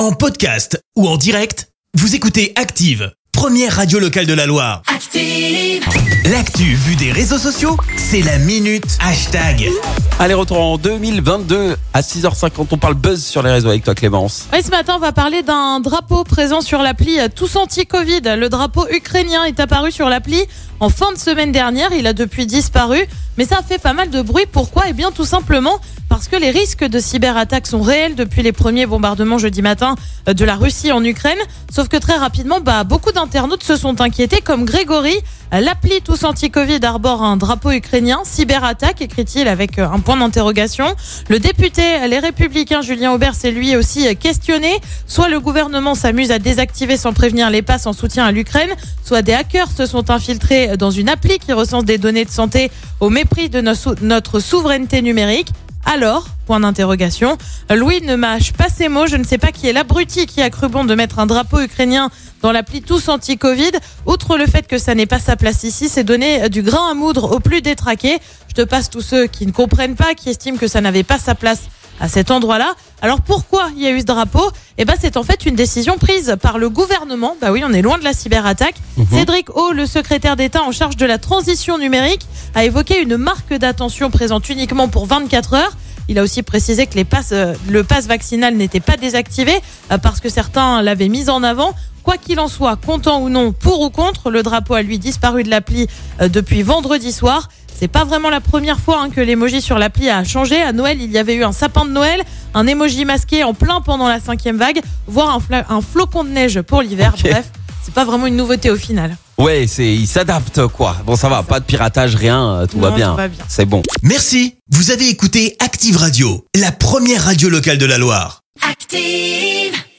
En podcast ou en direct, vous écoutez Active, première radio locale de la Loire. Active. L'actu vue des réseaux sociaux, c'est la minute hashtag. Allez, retour en 2022 à 6h50. On parle buzz sur les réseaux avec toi, Clémence. Oui, ce matin, on va parler d'un drapeau présent sur l'appli Tous Anti-Covid. Le drapeau ukrainien est apparu sur l'appli en fin de semaine dernière. Il a depuis disparu, mais ça fait pas mal de bruit. Pourquoi? Eh bien, tout simplement parce que les risques de cyberattaques sont réels depuis les premiers bombardements jeudi matin de la Russie en Ukraine. Sauf que très rapidement, bah, beaucoup d'internautes se sont inquiétés, comme Grégory. L'appli Tous Anti-Covid arbore un drapeau ukrainien. Cyberattaque, écrit-il avec un point d'interrogation. Le député Les Républicains Julien Aubert s'est lui aussi questionné. Soit le gouvernement s'amuse à désactiver sans prévenir les passes en soutien à l'Ukraine, soit des hackers se sont infiltrés dans une appli qui recense des données de santé au mépris de notre souveraineté numérique. Alors, point d'interrogation, Louis ne mâche pas ses mots. Je ne sais pas qui est l'abruti qui a cru bon de mettre un drapeau ukrainien dans l'appli Tous Anti-Covid. Outre le fait que ça n'est pas sa place ici, c'est donner du grain à moudre aux plus détraqués. Je te passe tous ceux qui ne comprennent pas, qui estiment que ça n'avait pas sa place à cet endroit-là. Alors pourquoi il y a eu ce drapeau? Eh ben c'est en fait une décision prise par le gouvernement. Bah oui, on est loin de la cyberattaque. Cédric O, le secrétaire d'État en charge de la transition numérique, a évoqué une marque d'attention présente uniquement pour 24 heures. Il a aussi précisé que les passes, euh, le pass vaccinal n'était pas désactivé euh, parce que certains l'avaient mis en avant. Quoi qu'il en soit, content ou non, pour ou contre, le drapeau a lui disparu de l'appli euh, depuis vendredi soir. C'est pas vraiment la première fois hein, que l'emoji sur l'appli a changé. À Noël, il y avait eu un sapin de Noël, un emoji masqué en plein pendant la cinquième vague, voire un, flocon de neige pour l'hiver. Bref, c'est pas vraiment une nouveauté au final. Ouais, c'est, il s'adapte, quoi. Bon, ça va, pas de piratage, rien, euh, tout va Non, bien. tout va bien. C'est bon. Merci, vous avez écouté Active Radio, la première radio locale de la Loire. Active.